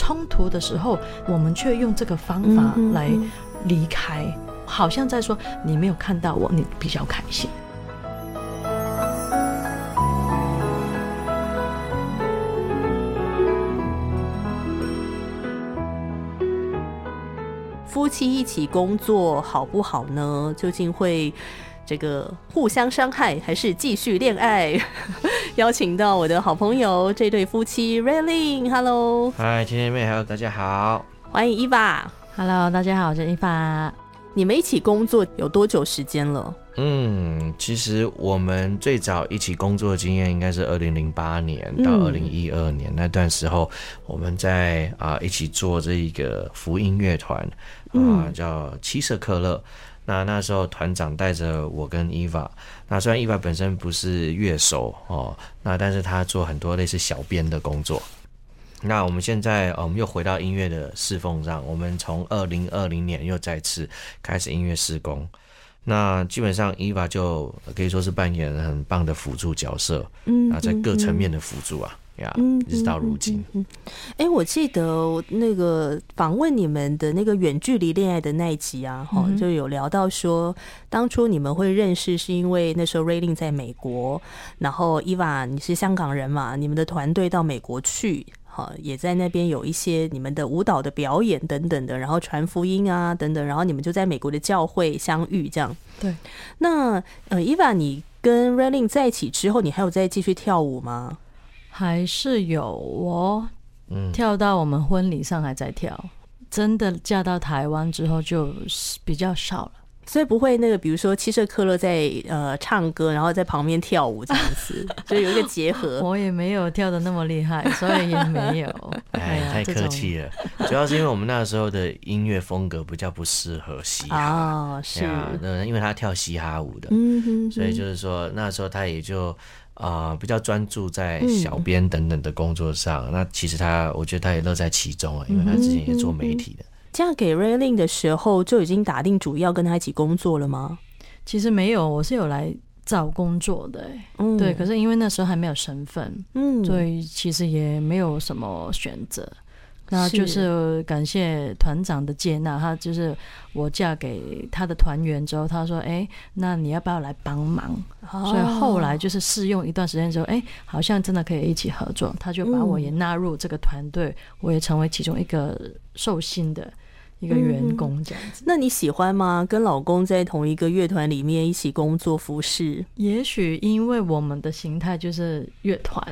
冲突的时候，我们却用这个方法来离开，好像在说你没有看到我，你比较开心。夫妻一起工作好不好呢？究竟会这个互相伤害，还是继续恋爱？邀请到我的好朋友这对夫妻 Railing，Hello，嗨，天天妹，还有大家好，欢迎伊爸，Hello，大家好，我是伊爸。你们一起工作有多久时间了？嗯，其实我们最早一起工作的经验应该是二零零八年到二零一二年那段时候，我们在啊一起做这一个福音乐团啊，叫七色克勒。那那时候团长带着我跟伊娃，那虽然伊娃本身不是乐手哦，那但是他做很多类似小编的工作。那我们现在，我们又回到音乐的侍奉上。我们从二零二零年又再次开始音乐施工。那基本上伊娃就可以说是扮演很棒的辅助角色，嗯，啊，在各层面的辅助啊，呀，一直到如今。哎，我记得那个访问你们的那个远距离恋爱的那一集啊，哈，就有聊到说，当初你们会认识是因为那时候 Railing 在美国，然后伊娃你是香港人嘛，你们的团队到美国去。好，也在那边有一些你们的舞蹈的表演等等的，然后传福音啊等等，然后你们就在美国的教会相遇，这样。对。那呃，伊娃，你跟 Railing 在一起之后，你还有再继续跳舞吗？还是有哦，嗯，跳到我们婚礼上还在跳，真的嫁到台湾之后就比较少了。所以不会那个，比如说七色克勒在呃唱歌，然后在旁边跳舞这样子，就有一个结合。我也没有跳的那么厉害，所以也没有。哎，太客气了。主要是因为我们那时候的音乐风格比较不适合嘻哈，哦是啊那因为他跳嘻哈舞的，嗯哼，所以就是说那时候他也就啊比较专注在小编等等的工作上。那其实他，我觉得他也乐在其中啊，因为他之前也做媒体的。嫁给 Rayling 的时候就已经打定主意要跟他一起工作了吗？其实没有，我是有来找工作的，嗯，对。可是因为那时候还没有身份，嗯，所以其实也没有什么选择。那就是感谢团长的接纳，他就是我嫁给他的团员之后，他说：“哎，那你要不要来帮忙？”所以后来就是试用一段时间之后，哎，好像真的可以一起合作，他就把我也纳入这个团队，我也成为其中一个受薪的一个员工这样子。那你喜欢吗？跟老公在同一个乐团里面一起工作服饰？也许因为我们的形态就是乐团，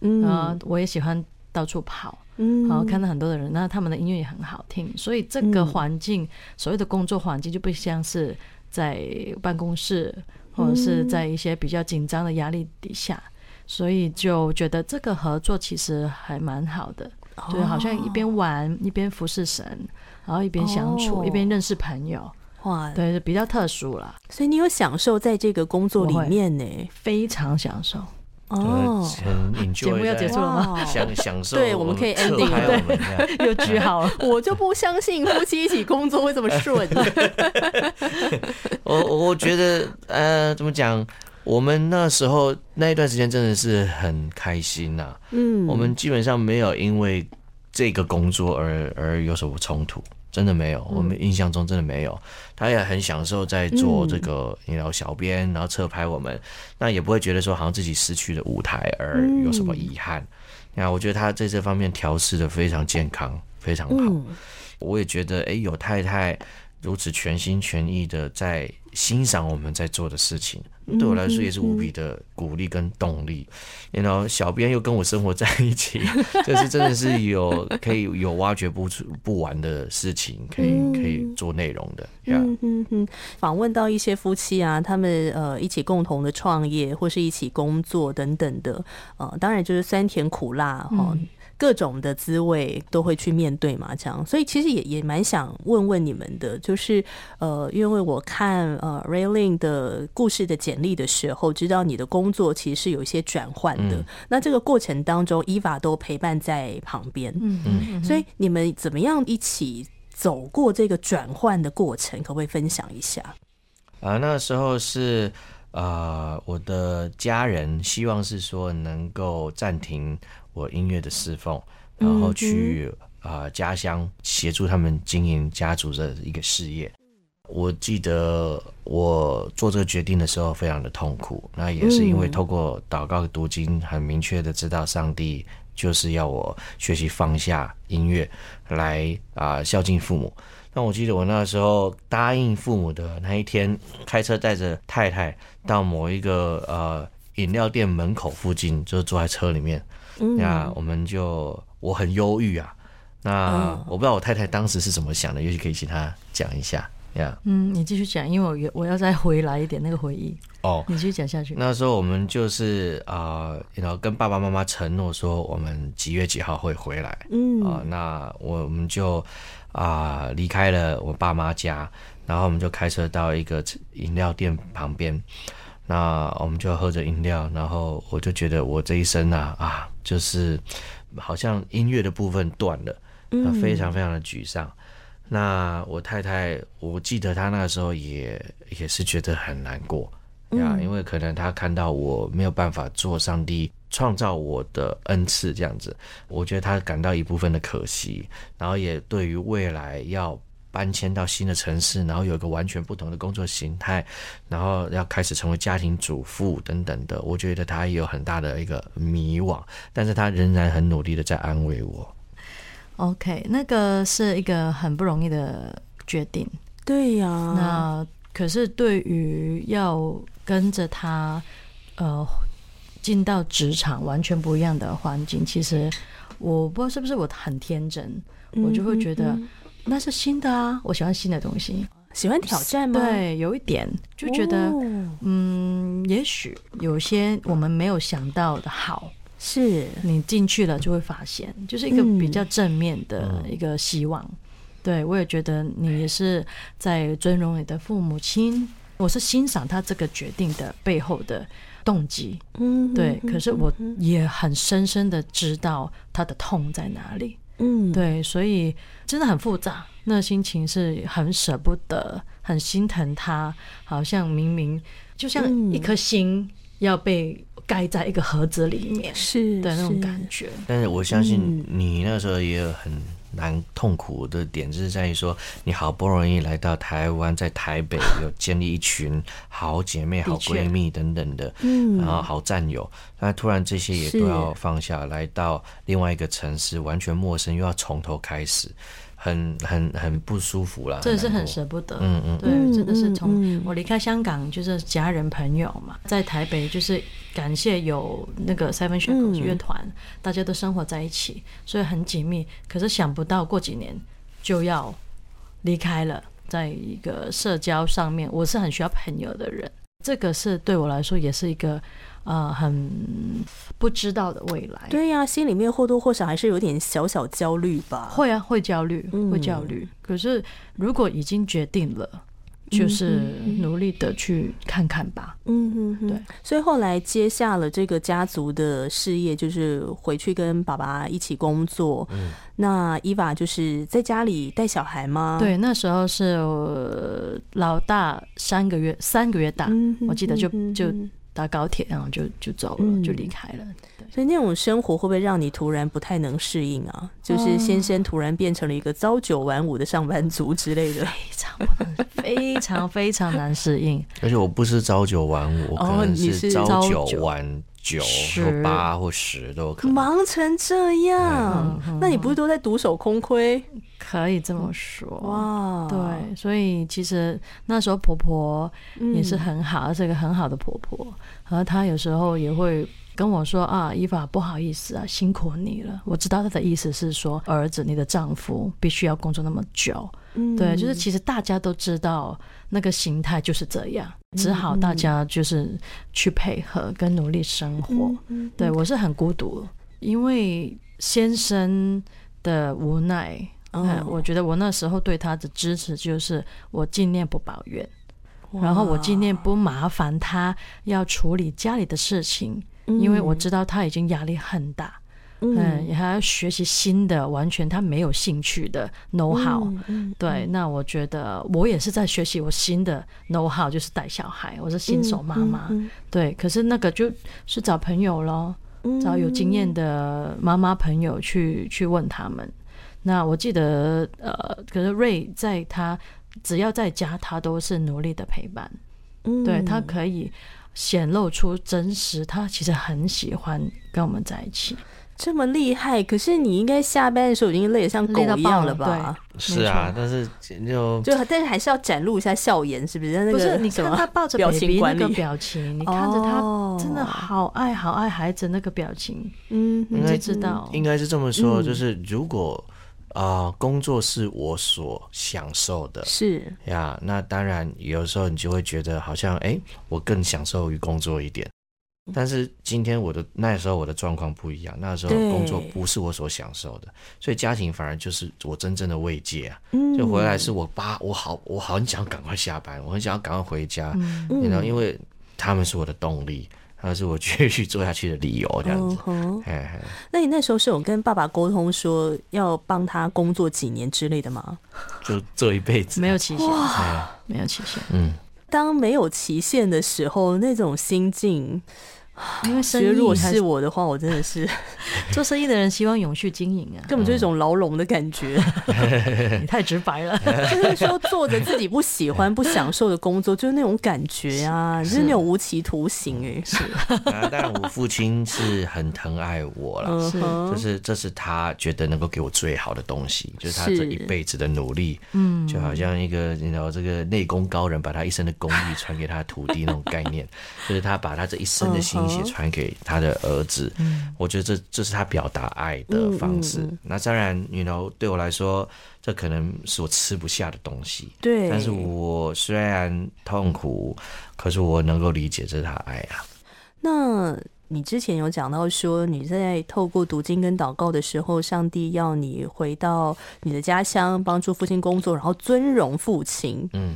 嗯啊，我也喜欢到处跑。嗯，然后看到很多的人，那他们的音乐也很好听，所以这个环境，所谓的工作环境就不像是在办公室或者是在一些比较紧张的压力底下，所以就觉得这个合作其实还蛮好的，就好像一边玩一边服侍神，然后一边相处一边认识朋友，哇，对，比较特殊了。所以你有享受在这个工作里面呢？非常享受。哦，节目要结束了吗？享享受，对，我们可以 ending，对，又句号了。我就不相信夫妻一起工作会这么顺。我我觉得，呃，怎么讲？我们那时候那一段时间真的是很开心呐。嗯，我们基本上没有因为这个工作而而有什么冲突。真的没有，我们印象中真的没有。他也很享受在做这个，你知道，小编，然后侧拍我们，那也不会觉得说好像自己失去了舞台而有什么遗憾。那我觉得他在这方面调试的非常健康，非常好。我也觉得，哎，有太太如此全心全意的在。欣赏我们在做的事情，对我来说也是无比的鼓励跟动力。然后小编又跟我生活在一起，这是真的是有可以有挖掘不出不完的事情，可以可以做内容的。嗯嗯嗯，访问到一些夫妻啊，他们呃一起共同的创业或是一起工作等等的，呃，当然就是酸甜苦辣哈。各种的滋味都会去面对嘛，这样，所以其实也也蛮想问问你们的，就是呃，因为我看呃 Railing 的故事的简历的时候，知道你的工作其实是有一些转换的，那这个过程当中，Eva 都陪伴在旁边，嗯。嗯，所以你们怎么样一起走过这个转换的过程，可不可以分享一下？啊，那时候是呃，我的家人希望是说能够暂停。我音乐的侍奉，然后去啊家乡，协助他们经营家族的一个事业。我记得我做这个决定的时候非常的痛苦，那也是因为透过祷告读经，很明确的知道上帝就是要我学习放下音乐，来啊孝敬父母。那我记得我那时候答应父母的那一天，开车带着太太到某一个呃饮料店门口附近，就坐在车里面，那我们就我很忧郁啊。那我不知道我太太当时是怎么想的，也许可以请她讲一下。嗯，你继续讲，因为我我要再回来一点那个回忆哦。你继续讲下去。那时候我们就是啊，然后跟爸爸妈妈承诺说，我们几月几号会回来。嗯啊，那我们就啊离开了我爸妈家，然后我们就开车到一个饮料店旁边，那我们就喝着饮料，然后我就觉得我这一生啊啊，就是好像音乐的部分断了，非常非常的沮丧。那我太太，我记得她那个时候也也是觉得很难过呀，因为可能她看到我没有办法做上帝创造我的恩赐这样子，我觉得她感到一部分的可惜，然后也对于未来要搬迁到新的城市，然后有一个完全不同的工作形态，然后要开始成为家庭主妇等等的，我觉得他也有很大的一个迷惘，但是他仍然很努力的在安慰我。OK，那个是一个很不容易的决定。对呀，那可是对于要跟着他呃进到职场完全不一样的环境，其实我不知道是不是我很天真，我就会觉得那是新的啊，我喜欢新的东西，喜欢挑战吗？对，有一点就觉得嗯，也许有些我们没有想到的好。是你进去了就会发现，就是一个比较正面的一个希望。对我也觉得你也是在尊荣你的父母亲，我是欣赏他这个决定的背后的动机。嗯，对。可是我也很深深的知道他的痛在哪里。嗯，对，所以真的很复杂，那心情是很舍不得，很心疼他，好像明明就像一颗心要被。盖在一个盒子里面，是的那种感觉。但是我相信你那时候也有很难痛苦的点，就是在于说，你好不容易来到台湾，在台北有建立一群好姐妹、好闺蜜等等的，嗯，然后好战友，那突然这些也都要放下来到另外一个城市，完全陌生，又要从头开始。很很很不舒服啦，真的是很舍不得。嗯嗯，对，真的是从我离开香港，就是家人朋友嘛，在台北就是感谢有那个 Seven Shakes 乐团，大家都生活在一起，所以很紧密。可是想不到过几年就要离开了，在一个社交上面，我是很需要朋友的人，这个是对我来说也是一个。啊，很不知道的未来。对呀，心里面或多或少还是有点小小焦虑吧。会啊，会焦虑，会焦虑。可是如果已经决定了，就是努力的去看看吧。嗯嗯，对。所以后来接下了这个家族的事业，就是回去跟爸爸一起工作。嗯。那伊娃就是在家里带小孩吗？对，那时候是老大三个月，三个月大，我记得就就。搭高铁，然后就就走了，就离开了。所以那种生活会不会让你突然不太能适应啊？就是先生突然变成了一个朝九晚五的上班族之类的，非常非常非常难适应。而且我不是朝九晚五，可能是朝九晚九或八或十都可能。忙成这样，那你不是都在独守空亏？可以这么说。哇，对，所以其实那时候婆婆也是很好，是一个很好的婆婆，然后她有时候也会跟我说啊，伊法不好意思啊，辛苦你了。我知道她的意思是说，儿子，你的丈夫必须要工作那么久，对，就是其实大家都知道那个形态就是这样，只好大家就是去配合跟努力生活。对我是很孤独，因为先生的无奈。我觉得我那时候对他的支持就是我尽量不抱怨，然后我尽量不麻烦他要处理家里的事情，因为我知道他已经压力很大，嗯，也还要学习新的完全他没有兴趣的 know how，对，那我觉得我也是在学习我新的 know how，就是带小孩，我是新手妈妈，对，可是那个就是找朋友咯，找有经验的妈妈朋友去去问他们。那我记得，呃，可是瑞在他只要在家，他都是努力的陪伴。嗯，对他可以显露出真实，他其实很喜欢跟我们在一起。这么厉害，可是你应该下班的时候已经累得像狗一样了吧？是啊，但是就就但是还是要展露一下笑颜，是不是？那个你看他抱着表情那个表情，你看着他真的好爱好爱孩子那个表情，嗯，你就知道。应该是这么说，就是如果啊工作是我所享受的，是。呀，那当然有时候你就会觉得好像哎，我更享受于工作一点。但是今天我的那时候我的状况不一样，那时候工作不是我所享受的，所以家庭反而就是我真正的慰藉啊。就回来是我爸，我好我好想赶快下班，我很想要赶快回家，你知道因为他们是我的动力，他们是我继续做下去的理由，这样子。那你那时候是有跟爸爸沟通说要帮他工作几年之类的吗？就做一辈子没有期限，没有期限。嗯，当没有期限的时候，那种心境。因为生意，如果是我的话，我真的是 做生意的人，希望永续经营啊，根本就是一种牢笼的感觉。你太直白了，就是说做着自己不喜欢、不享受的工作，就是那种感觉啊，就是那种无期徒刑哎。是，当然我父亲是很疼爱我了，是，就是这是他觉得能够给我最好的东西，就是他这一辈子的努力，嗯，就好像一个你知道这个内功高人把他一生的功力传给他徒弟那种概念，就是他把他这一生的心。写传给他的儿子，我觉得这这是他表达爱的方式。那当然，you know，对我来说，这可能是我吃不下的东西。对，但是我虽然痛苦，可是我能够理解这是他爱啊。那你之前有讲到说，你在透过读经跟祷告的时候，上帝要你回到你的家乡，帮助父亲工作，然后尊荣父亲。嗯。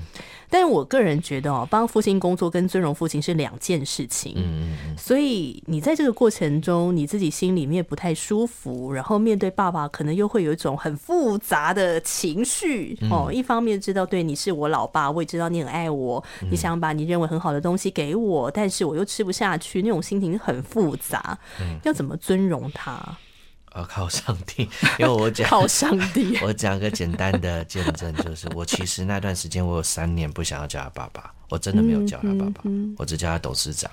但是我个人觉得哦，帮父亲工作跟尊荣父亲是两件事情。嗯嗯所以你在这个过程中，你自己心里面不太舒服，然后面对爸爸，可能又会有一种很复杂的情绪哦。一方面知道对你是我老爸，我也知道你很爱我，你想把你认为很好的东西给我，但是我又吃不下去，那种心情很复杂。嗯。要怎么尊荣他？要靠上帝，因为我讲 靠上帝。我讲个简单的见证，就是我其实那段时间我有三年不想要叫他爸爸，我真的没有叫他爸爸，我只叫他董事长。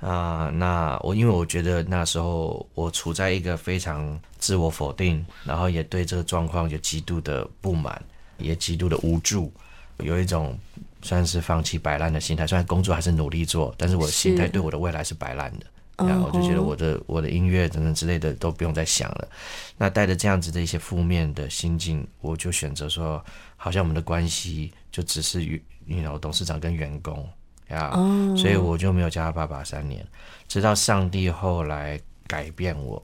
啊，那我因为我觉得那时候我处在一个非常自我否定，然后也对这个状况有极度的不满，也极度的无助，有一种算是放弃摆烂的心态。虽然工作还是努力做，但是我的心态对我的未来是摆烂的。然后我就觉得我的我的音乐等等之类的都不用再想了。那带着这样子的一些负面的心境，我就选择说，好像我们的关系就只是与你 know 董事长跟员工呀，所以我就没有叫他爸爸三年，直到上帝后来改变我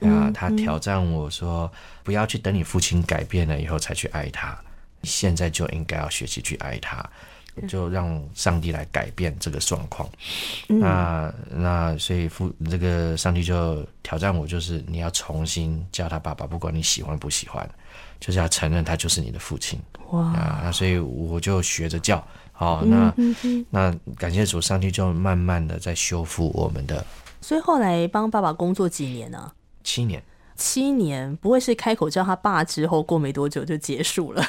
呀，他挑战我说，不要去等你父亲改变了以后才去爱他，现在就应该要学习去爱他。就让上帝来改变这个状况，那那所以父这个上帝就挑战我，就是你要重新叫他爸爸，不管你喜欢不喜欢，就是要承认他就是你的父亲。哇！啊，那所以我就学着叫，好，那那感谢主，上帝就慢慢的在修复我们的。所以后来帮爸爸工作几年呢？七年。七年不会是开口叫他爸之后过没多久就结束了，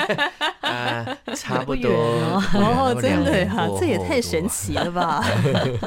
差不多哦，真的呀，这也太神奇了吧！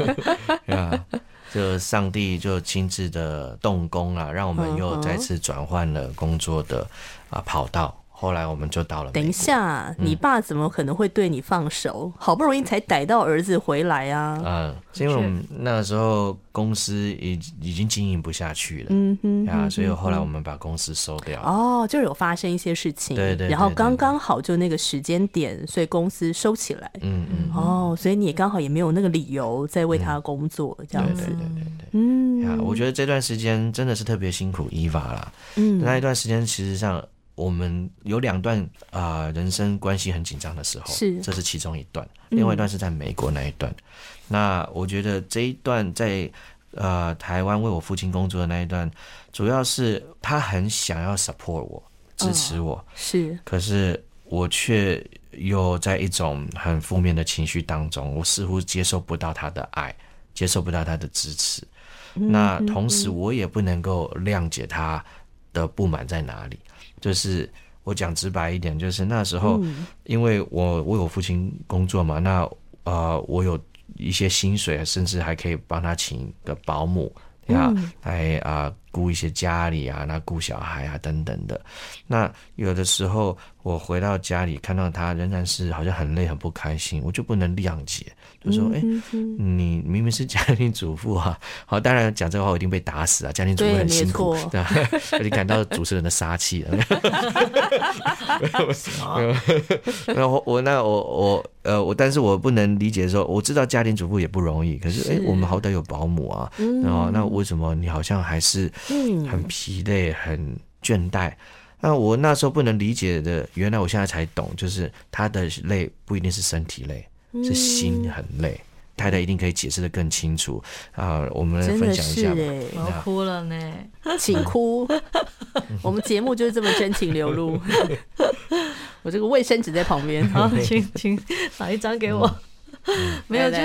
啊，就上帝就亲自的动工了，让我们又再次转换了工作的啊跑道。后来我们就到了。等一下，你爸怎么可能会对你放手？好不容易才逮到儿子回来啊！嗯，因为我们那个时候公司已已经经营不下去了，嗯哼，啊，所以后来我们把公司收掉。哦，就有发生一些事情，对对，然后刚刚好就那个时间点，所以公司收起来。嗯嗯，哦，所以你也刚好也没有那个理由再为他工作，这样子。对对对对对，嗯，啊，我觉得这段时间真的是特别辛苦伊娃啦。嗯，那一段时间其实上。我们有两段啊，人生关系很紧张的时候，是这是其中一段，另外一段是在美国那一段。那我觉得这一段在呃台湾为我父亲工作的那一段，主要是他很想要 support 我，支持我，是，可是我却又在一种很负面的情绪当中，我似乎接受不到他的爱，接受不到他的支持。那同时我也不能够谅解他的不满在哪里。就是我讲直白一点，就是那时候，因为我为我有父亲工作嘛，那呃我有一些薪水，甚至还可以帮他请个保姆。呀，来啊，顾一些家里啊，那顾小孩啊等等的。那有的时候我回到家里，看到他仍然是好像很累、很不开心，我就不能谅解，就说：“哎，你明明是家庭主妇啊！”好，当然讲这个话我一定被打死啊！家庭主妇很辛苦，对吧？你感到主持人的杀气了。那我 我那我我呃我，但是我不能理解说，我知道家庭主妇也不容易，可是哎，我们好歹有保姆啊，然后那为什么你好像还是很疲累、很倦怠？那我那时候不能理解的，原来我现在才懂，就是他的累不一定是身体累，是心很累。太太一定可以解释的更清楚啊！我们来分享一下，我要哭了呢，请哭。我们节目就是这么真情流露。我这个卫生纸在旁边，好，请请拿一张给我。没有，就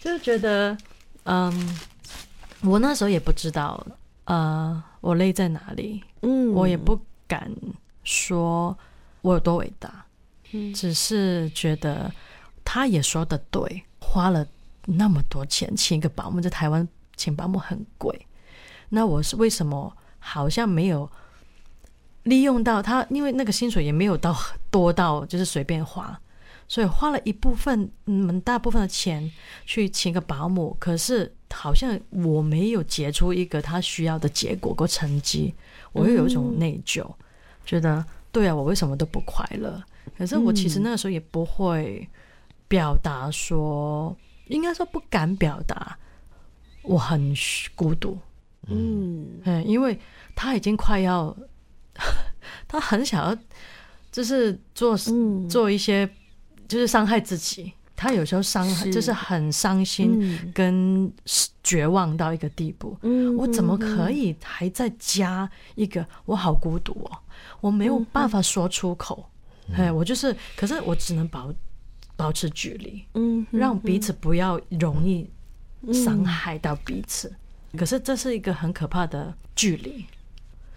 就是觉得，嗯，我那时候也不知道，呃，我累在哪里，嗯，我也不敢说我有多伟大，嗯，只是觉得他也说的对，花了。那么多钱请一个保姆，在台湾请保姆很贵。那我是为什么好像没有利用到他？因为那个薪水也没有到多到就是随便花，所以花了一部分嗯大部分的钱去请个保姆。可是好像我没有结出一个他需要的结果或成绩，我又有一种内疚，觉得对啊，我为什么都不快乐？可是我其实那个时候也不会表达说。应该说不敢表达，我很孤独，嗯，嗯，因为他已经快要，他很想要，就是做做一些，就是伤害自己。他有时候伤害，就是很伤心跟绝望到一个地步。嗯，我怎么可以还在加一个？我好孤独哦，我没有办法说出口。哎，我就是，可是我只能保。保持距离，嗯，让彼此不要容易伤害到彼此。可是这是一个很可怕的距离。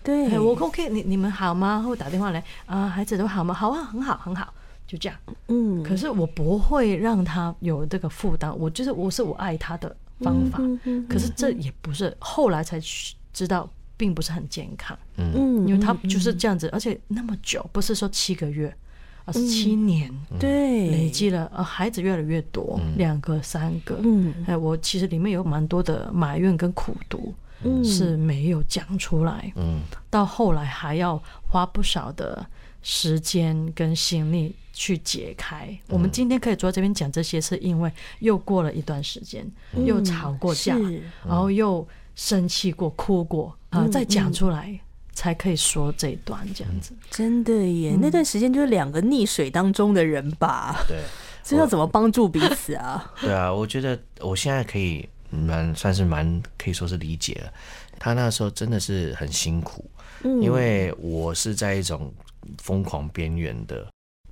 对，我 OK，你你们好吗？或打电话来啊，孩子都好吗？好啊，很好，很好，就这样。嗯，可是我不会让他有这个负担。我就是我是我爱他的方法。可是这也不是后来才知道，并不是很健康。嗯，因为他就是这样子，而且那么久，不是说七个月。是七年，对，累积了，呃，孩子越来越多，两个、三个，嗯，哎，我其实里面有蛮多的埋怨跟苦读，嗯，是没有讲出来，嗯，到后来还要花不少的时间跟心力去解开。我们今天可以坐在这边讲这些，是因为又过了一段时间，又吵过架，然后又生气过、哭过，啊，再讲出来。才可以说这一段这样子，真的耶！那段时间就是两个溺水当中的人吧？对，这要怎么帮助彼此啊？对啊，我觉得我现在可以蛮算是蛮可以说是理解了。他那时候真的是很辛苦，因为我是在一种疯狂边缘的。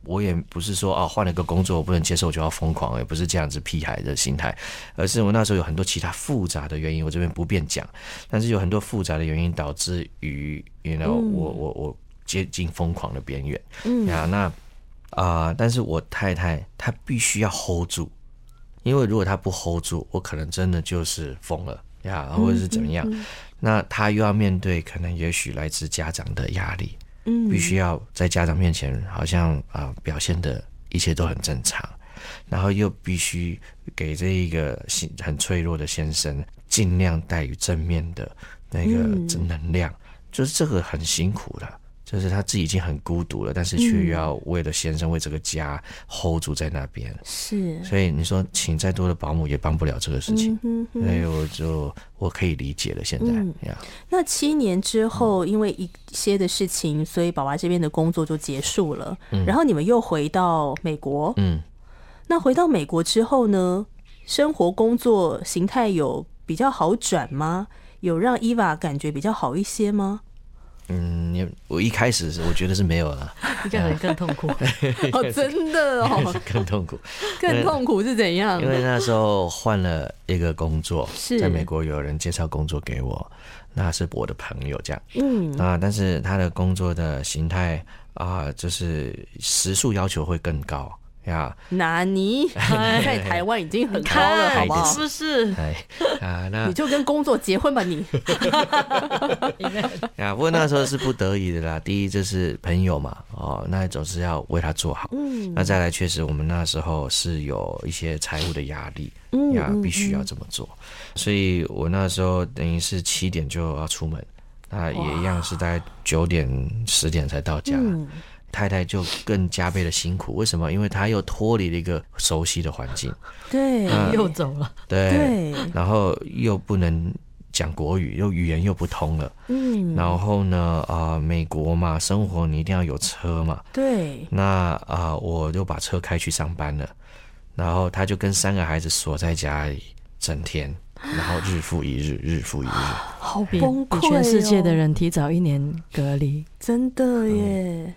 我也不是说啊，换了个工作我不能接受我就要疯狂，也不是这样子屁孩的心态，而是我那时候有很多其他复杂的原因，我这边不便讲，但是有很多复杂的原因导致于，you know，我我我接近疯狂的边缘，嗯呀，那啊，但是我太太她必须要 hold 住，因为如果她不 hold 住，我可能真的就是疯了。呀，或者是怎么样，那她又要面对可能也许来自家长的压力。必须要在家长面前，好像啊表现的一切都很正常，然后又必须给这一个心很脆弱的先生尽量带予正面的那个正能量，就是这个很辛苦的。就是他自己已经很孤独了，但是却要为了先生、为这个家 hold 住在那边。是，所以你说请再多的保姆也帮不了这个事情。嗯所以我就我可以理解了。现在，那七年之后，因为一些的事情，所以宝娃这边的工作就结束了。然后你们又回到美国。嗯，那回到美国之后呢？生活工作形态有比较好转吗？有让伊娃感觉比较好一些吗？嗯，你我一开始是我觉得是没有了，应该更痛苦。哦，真的哦，更痛苦，更痛苦是怎样？因为那时候换了一个工作，是在美国有人介绍工作给我，那是我的朋友这样，嗯啊，但是他的工作的形态啊，就是时速要求会更高。呀，那你 在台湾已经很高了，好不好？是不是？哎，啊，那你就跟工作结婚吧，你。呀，不过那时候是不得已的啦。第一就是朋友嘛，哦，那总是要为他做好。嗯。那再来，确实我们那时候是有一些财务的压力，呀，必须要这么做。所以我那时候等于是七点就要出门，那也一样是在九点十点才到家。太太就更加倍的辛苦，为什么？因为她又脱离了一个熟悉的环境，对，又走了，对，然后又不能讲国语，又语言又不通了，嗯，然后呢，啊，美国嘛，生活你一定要有车嘛，对，那啊，我就把车开去上班了，然后他就跟三个孩子锁在家里，整天，然后日复一日，日复一日，好崩溃，全世界的人提早一年隔离，真的耶。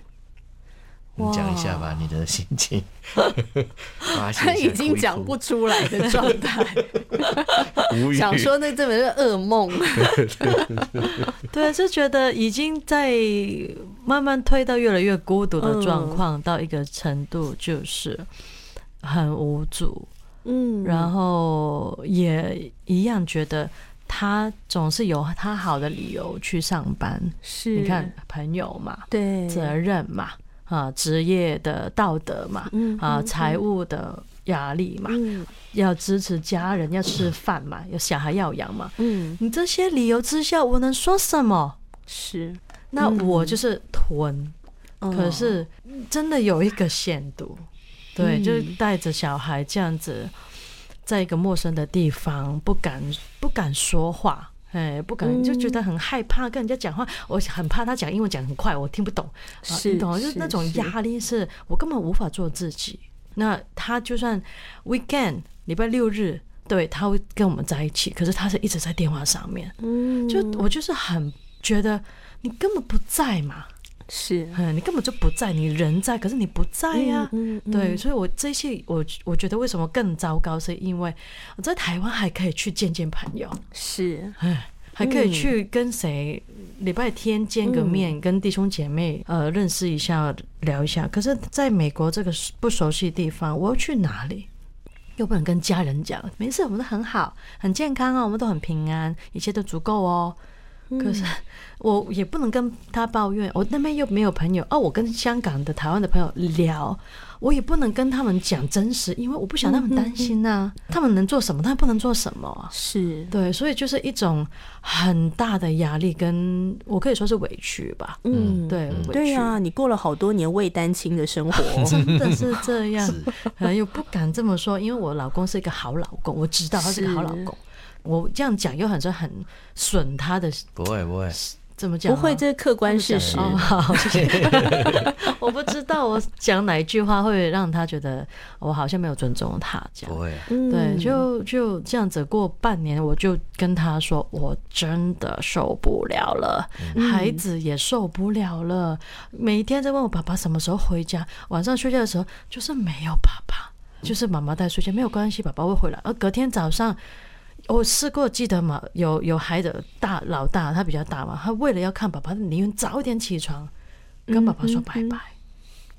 你讲一下吧，你的心情。他已经讲不出来的状态，想说那这本是噩梦。对，就觉得已经在慢慢推到越来越孤独的状况，到一个程度就是很无助。嗯，然后也一样觉得他总是有他好的理由去上班。是，你看朋友嘛，对，责任嘛。啊，职业的道德嘛，啊，财务的压力嘛，要支持家人，要吃饭嘛，有小孩要养嘛，嗯，你这些理由之下，我能说什么？是，那我就是吞，可是真的有一个限度，对，就。是带着小孩这样子，在一个陌生的地方，不敢不敢说话。哎，不敢，就觉得很害怕跟人家讲话。我很怕他讲英文讲很快，我听不懂。是，懂就是那种压力，是我根本无法做自己。那他就算 weekend 礼拜六日，对他会跟我们在一起，可是他是一直在电话上面。嗯，就我就是很觉得你根本不在嘛。是，嗯，你根本就不在，你人在，可是你不在呀。对，所以我这些，我我觉得为什么更糟糕，是因为我在台湾还可以去见见朋友，是，哎，还可以去跟谁礼拜天见个面，跟弟兄姐妹呃认识一下，聊一下。可是在美国这个不熟悉的地方，我要去哪里？又不能跟家人讲，没事，我们都很好，很健康啊，我们都很平安，一切都足够哦。可是 我也不能跟他抱怨，我那边又没有朋友哦。我跟香港的、台湾的朋友聊，我也不能跟他们讲真实，因为我不想他们担心呐。他们能做什么？他们不能做什么？是对，所以就是一种很大的压力，跟我可以说是委屈吧。嗯，对，对呀，你过了好多年未单亲的生活，真的是这样。又不敢这么说，因为我老公是一个好老公，我知道他是个好老公。我这样讲又很是很损他的，不会不会，怎么讲？不会，这是客观事实。好，谢谢。我不知道我讲哪一句话会让他觉得我好像没有尊重他，这样不会。对，就就这样子过半年，我就跟他说，我真的受不了了，孩子也受不了了，每天在问我爸爸什么时候回家，晚上睡觉的时候就是没有爸爸，就是妈妈带睡觉，没有关系，爸爸会回来。而隔天早上。我试过，记得嘛？有有孩子大老大，他比较大嘛，他为了要看爸爸，宁愿早一点起床，跟爸爸说拜拜，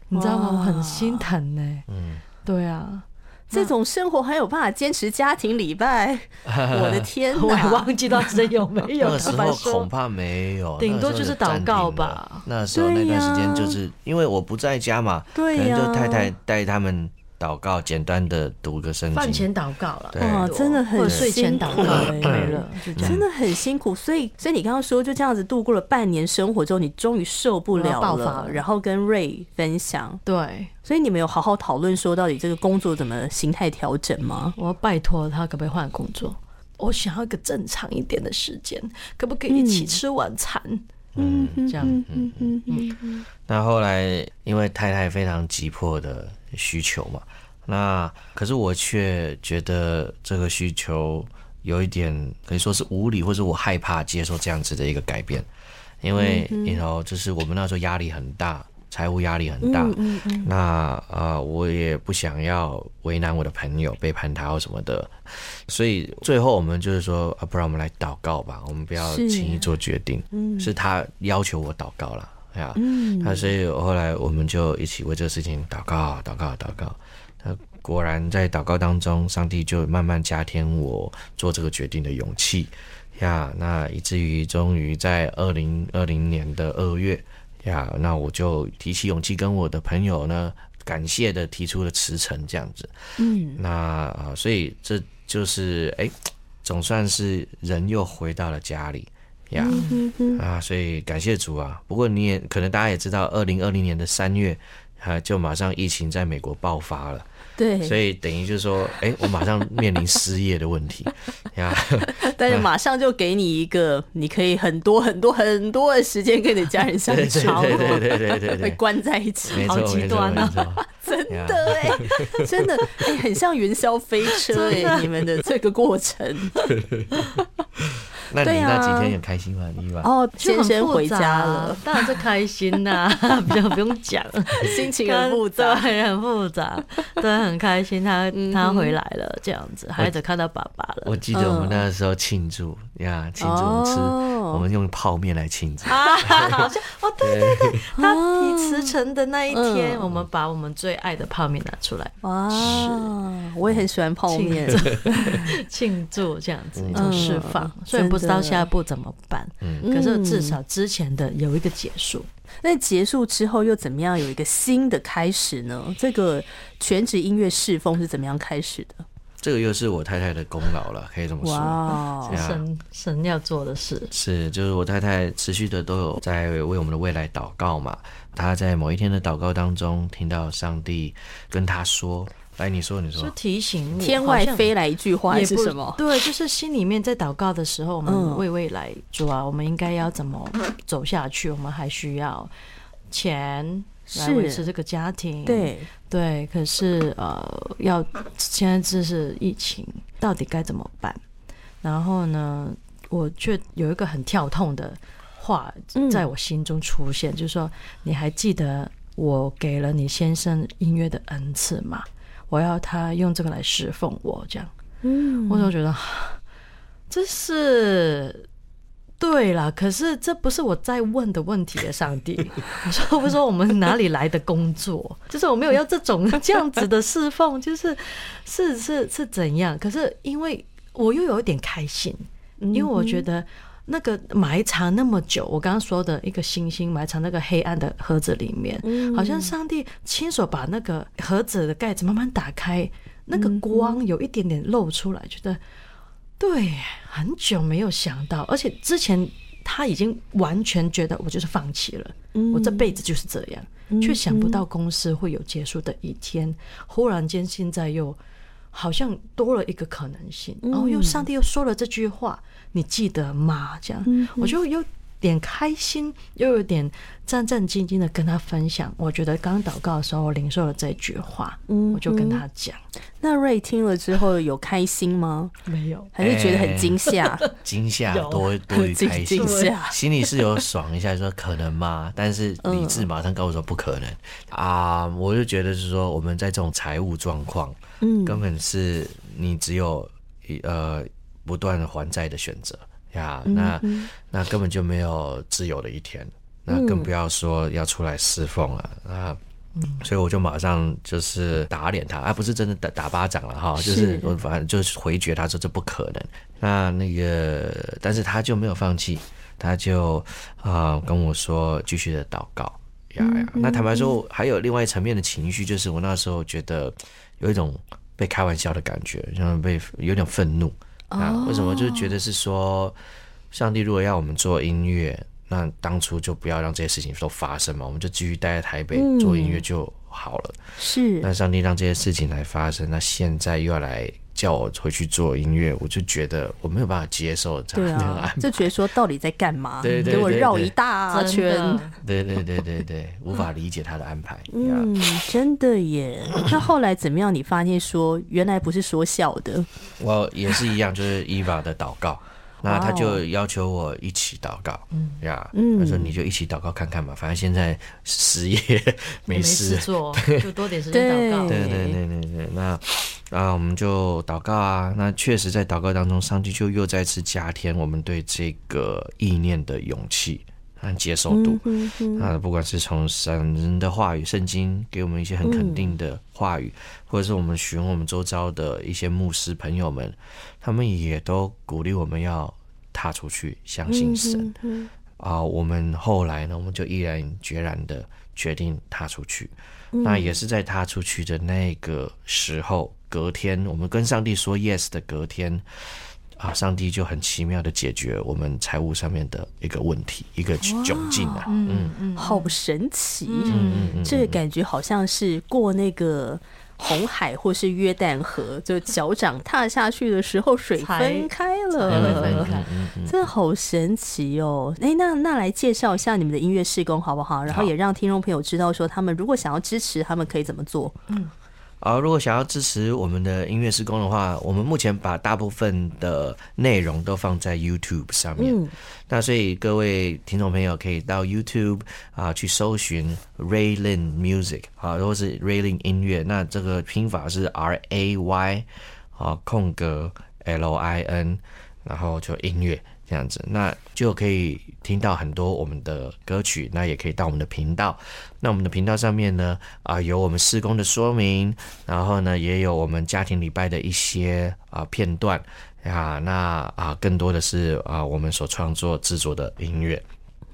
你知道吗？我很心疼呢。嗯，对啊，这种生活还有办法坚持家庭礼拜？我的天哪！我忘记到底有没有？那时候恐怕没有，顶多就是祷告吧。那时候那段时间就是因为我不在家嘛，对呀，就太太带他们。祷告，简单的读个圣经。饭前祷告了，哇，真的很睡前祷告没了，真的很辛苦。所以，所以你刚刚说就这样子度过了半年生活之后，你终于受不了了，然后跟瑞分享。对，所以你们有好好讨论说，到底这个工作怎么形态调整吗？我要拜托他可不可以换工作？我想要一个正常一点的时间，可不可以一起吃晚餐？嗯，这样，嗯嗯嗯。那后来因为太太非常急迫的需求嘛。那可是我却觉得这个需求有一点可以说是无理，或者我害怕接受这样子的一个改变，因为然后就是我们那时候压力很大。财务压力很大，那呃，我也不想要为难我的朋友，背叛他或什么的，所以最后我们就是说，啊，不然我们来祷告吧，我们不要轻易做决定。是他要求我祷告了，哎呀，他所以后来我们就一起为这个事情祷告，祷告，祷告。那果然在祷告当中，上帝就慢慢加添我做这个决定的勇气呀。那以至于终于在二零二零年的二月。呀，那我就提起勇气跟我的朋友呢，感谢的提出了辞呈，这样子。嗯，那啊，所以这就是哎，总算是人又回到了家里呀。啊，所以感谢主啊。不过你也可能大家也知道，二零二零年的三月啊，就马上疫情在美国爆发了。对，所以等于就是说，哎，我马上面临失业的问题 呀。但是马上就给你一个，你可以很多很多很多的时间跟你家人相 处，对对对对对对，会关在一起，好极端啊！真的哎，真的哎，很像云霄飞车哎，你们的这个过程。那你那几天也开心吗？你吧？哦，先先回家了，当然是开心呐，比较不用讲，心情很复杂，很复杂，对，很开心，他他回来了，这样子，孩子看到爸爸了。我记得我们那个时候庆祝呀，庆祝吃，我们用泡面来庆祝啊！好像。哦，对对对，他提辞呈的那一天，我们把我们最爱的泡面拿出来。哇，我也很喜欢泡面，庆祝 这样子一种释放，所以不。知道下一步怎么办？嗯，可是至少之前的有一个结束。那结束之后又怎么样？有一个新的开始呢？这个全职音乐侍奉是怎么样开始的？这个又是我太太的功劳了，可以这么说。哇，神神要做的事是，就是我太太持续的都有在为我们的未来祷告嘛。她在某一天的祷告当中，听到上帝跟她说。来，你说，你说，就提醒天外飞来一句话是什么？对，就是心里面在祷告的时候，我们为未来主啊，我们应该要怎么走下去？我们还需要钱来维持这个家庭。对对，可是呃，要现在这是疫情，到底该怎么办？然后呢，我却有一个很跳痛的话在我心中出现，就是说，你还记得我给了你先生音乐的恩赐吗？我要他用这个来侍奉我，这样，嗯，我就觉得这是对了。可是这不是我在问的问题的，上帝，我说不说我们哪里来的工作？就是我没有要这种 这样子的侍奉，就是是是是怎样？可是因为我又有一点开心，因为我觉得。那个埋藏那么久，我刚刚说的一个星星埋藏那个黑暗的盒子里面，好像上帝亲手把那个盒子的盖子慢慢打开，那个光有一点点露出来，觉得对，很久没有想到，而且之前他已经完全觉得我就是放弃了，我这辈子就是这样，却想不到公司会有结束的一天，忽然间现在又好像多了一个可能性，然后又上帝又说了这句话。你记得吗？这样，我就有点开心，又有点战战兢兢的跟他分享。我觉得刚祷告的时候，我领受了这句话，嗯我就跟他讲。那瑞听了之后有开心吗？没有，还是觉得很惊吓？惊吓多多于开心，心里是有爽一下，说可能吗？但是理智马上告诉我说不可能啊！我就觉得是说，我们在这种财务状况，嗯，根本是你只有呃。不断的还债的选择呀，那那根本就没有自由的一天，那更不要说要出来侍奉了啊！所以我就马上就是打脸他，而不是真的打打巴掌了哈，就是我反正就是回绝他说这不可能。那那个，但是他就没有放弃，他就啊跟我说继续的祷告呀呀。那坦白说，还有另外一层面的情绪，就是我那时候觉得有一种被开玩笑的感觉，像被有点愤怒。啊，为什么就是觉得是说，上帝如果要我们做音乐，那当初就不要让这些事情都发生嘛，我们就继续待在台北做音乐就好了。是，那上帝让这些事情来发生，那现在又要来叫我回去做音乐，我就觉得我没有办法接受这样的就觉得说到底在干嘛？对对给我绕一大圈。对对对对对，无法理解他的安排。嗯，真的耶。那后来怎么样？你发现说原来不是说笑的。我也是一样，就是伊娃的祷告。那他就要求我一起祷告，嗯呀，他说你就一起祷告看看嘛，反正现在失业没事做，就多点时间祷告。对对对对对，那啊我们就祷告啊，那确实在祷告当中，上帝就又再次加添我们对这个意念的勇气。和接受度，啊，不管是从神的话语、圣经给我们一些很肯定的话语，或者是我们询我们周遭的一些牧师朋友们，他们也都鼓励我们要踏出去，相信神。啊，我们后来呢，我们就毅然决然的决定踏出去。那也是在踏出去的那个时候，隔天我们跟上帝说 yes 的隔天。啊！上帝就很奇妙的解决我们财务上面的一个问题，一个窘境啊！嗯嗯，好神奇！嗯嗯，这个感觉好像是过那个红海或是约旦河，就脚掌踏下去的时候，水分开了，分开，真的好神奇哦！哎，那那来介绍一下你们的音乐施工好不好？然后也让听众朋友知道说，他们如果想要支持，他们可以怎么做？嗯。啊，如果想要支持我们的音乐施工的话，我们目前把大部分的内容都放在 YouTube 上面。那所以各位听众朋友可以到 YouTube 啊去搜寻 Raylin Music 啊，或是 Raylin 音乐。那这个拼法是 R A Y 啊空格 L I N，然后就音乐。这样子，那就可以听到很多我们的歌曲，那也可以到我们的频道。那我们的频道上面呢，啊，有我们施工的说明，然后呢，也有我们家庭礼拜的一些啊片段啊，那啊，更多的是啊，我们所创作制作的音乐。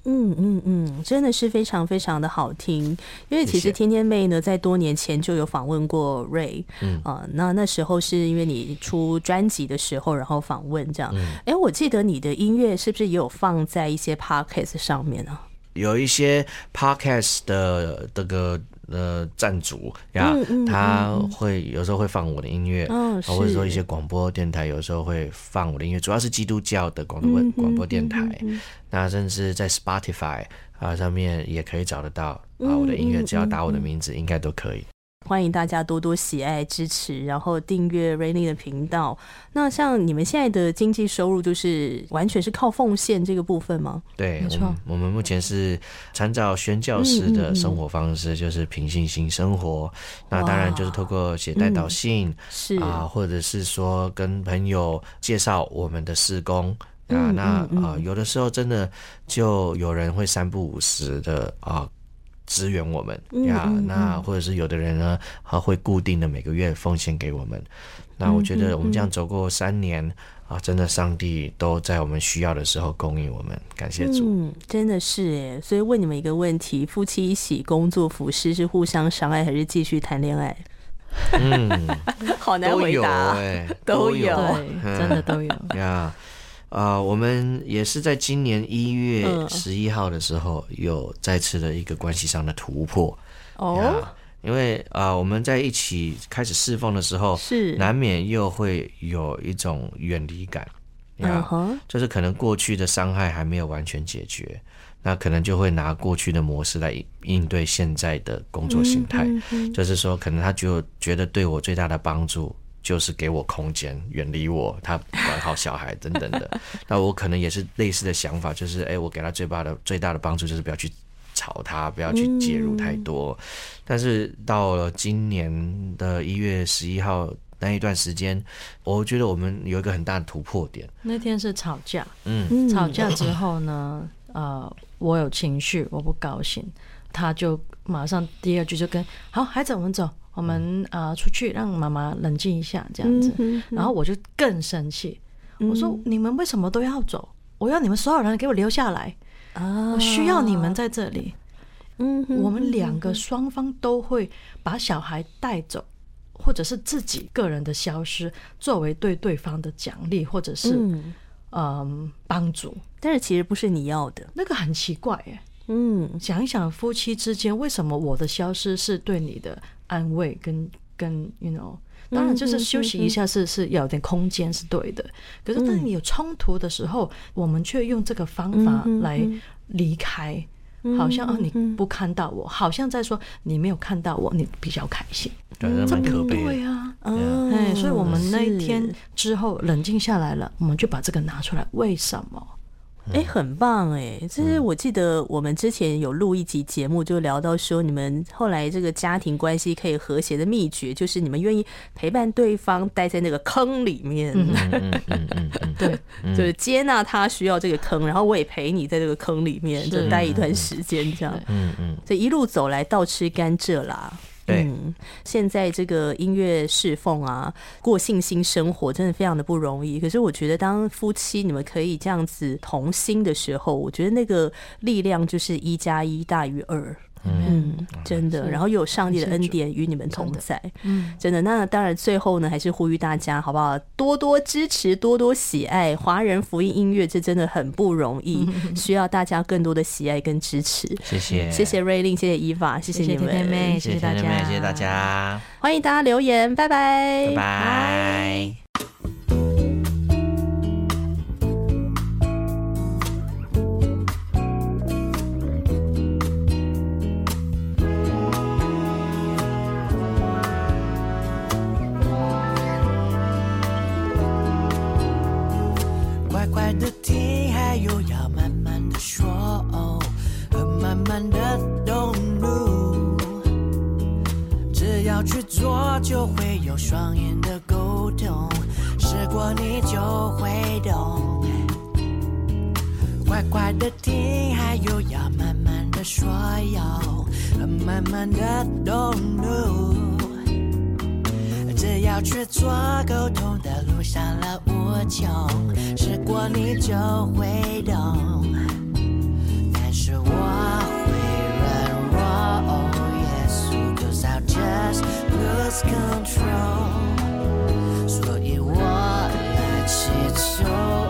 嗯嗯嗯，真的是非常非常的好听。因为其实天天妹呢，在多年前就有访问过 Ray，嗯啊，那那时候是因为你出专辑的时候，然后访问这样。哎，我记得你的音乐是不是也有放在一些 Podcast 上面呢？有一些 Podcast 的这个。呃，站主呀，他会有时候会放我的音乐，或者说一些广播电台有时候会放我的音乐，主要是基督教的广播广播电台，那甚至在 Spotify 啊上面也可以找得到啊我的音乐，只要打我的名字，应该都可以。欢迎大家多多喜爱支持，然后订阅 Rainy 的频道。那像你们现在的经济收入，就是完全是靠奉献这个部分吗？对，没错。我们目前是参照宣教师的生活方式，就是平信心生活。那当然就是透过写代祷信，是啊，或者是说跟朋友介绍我们的施工啊。那啊，有的时候真的就有人会三不五时的啊。支援我们呀，那或者是有的人呢，他会固定的每个月奉献给我们。那我觉得我们这样走过三年啊，真的上帝都在我们需要的时候供应我们，感谢主。嗯，真的是哎，所以问你们一个问题：夫妻一起工作服饰是互相伤害，还是继续谈恋爱？嗯，好难回答，都有，真的都有 呀。啊，我们也是在今年一月十一号的时候，有再次的一个关系上的突破。哦。因为啊，我们在一起开始侍奉的时候，是。难免又会有一种远离感，啊，就是可能过去的伤害还没有完全解决，那可能就会拿过去的模式来应对现在的工作形态，就是说，可能他就觉得对我最大的帮助。就是给我空间，远离我，他管好小孩等等的。那我可能也是类似的想法，就是哎，我给他最大的最大的帮助就是不要去吵他，不要去介入太多。但是到了今年的一月十一号那一段时间，我觉得我们有一个很大的突破点。那天是吵架，嗯，吵架之后呢，呃，我有情绪，我不高兴，他就马上第二句就跟好孩子，我们走。我们啊出去让妈妈冷静一下，这样子，然后我就更生气。我说：“你们为什么都要走？我要你们所有人给我留下来啊！我需要你们在这里。”嗯，我们两个双方都会把小孩带走，或者是自己个人的消失，作为对对方的奖励，或者是嗯帮助。但是其实不是你要的，那个很奇怪哎。嗯，想一想夫妻之间，为什么我的消失是对你的？安慰跟跟，you know，当然就是休息一下是是有点空间是对的。可是当你有冲突的时候，我们却用这个方法来离开，好像啊你不看到我，好像在说你没有看到我，你比较开心。这，蛮可悲。对啊，哎，所以我们那一天之后冷静下来了，我们就把这个拿出来，为什么？哎，很棒哎！就是我记得我们之前有录一集节目，就聊到说你们后来这个家庭关系可以和谐的秘诀，就是你们愿意陪伴对方待在那个坑里面，对，就是接纳他需要这个坑，然后我也陪你在这个坑里面就待一段时间，这样，嗯嗯，这一路走来倒吃甘蔗啦。嗯，现在这个音乐侍奉啊，过信心生活真的非常的不容易。可是我觉得，当夫妻你们可以这样子同心的时候，我觉得那个力量就是一加一大于二。嗯，真的，然后又有上帝的恩典与你们同在，嗯，真的。那当然，最后呢，还是呼吁大家，好不好？多多支持，多多喜爱华人福音音乐，这真的很不容易，需要大家更多的喜爱跟支持。谢谢，谢谢瑞令，谢谢伊娃，谢谢你们，谢谢大家，谢谢大家，欢迎大家留言，拜拜，拜拜。的听，还有要慢慢的说，和慢慢的动怒。只要去做，就会有双眼的沟通。试过你就会懂。乖乖的听，还有要慢慢的说，要和慢慢的动怒。只要去做沟通的路上了无穷，试过你就会懂。但是我会软弱，Oh yes，就是 I just lose control，所以我来祈求。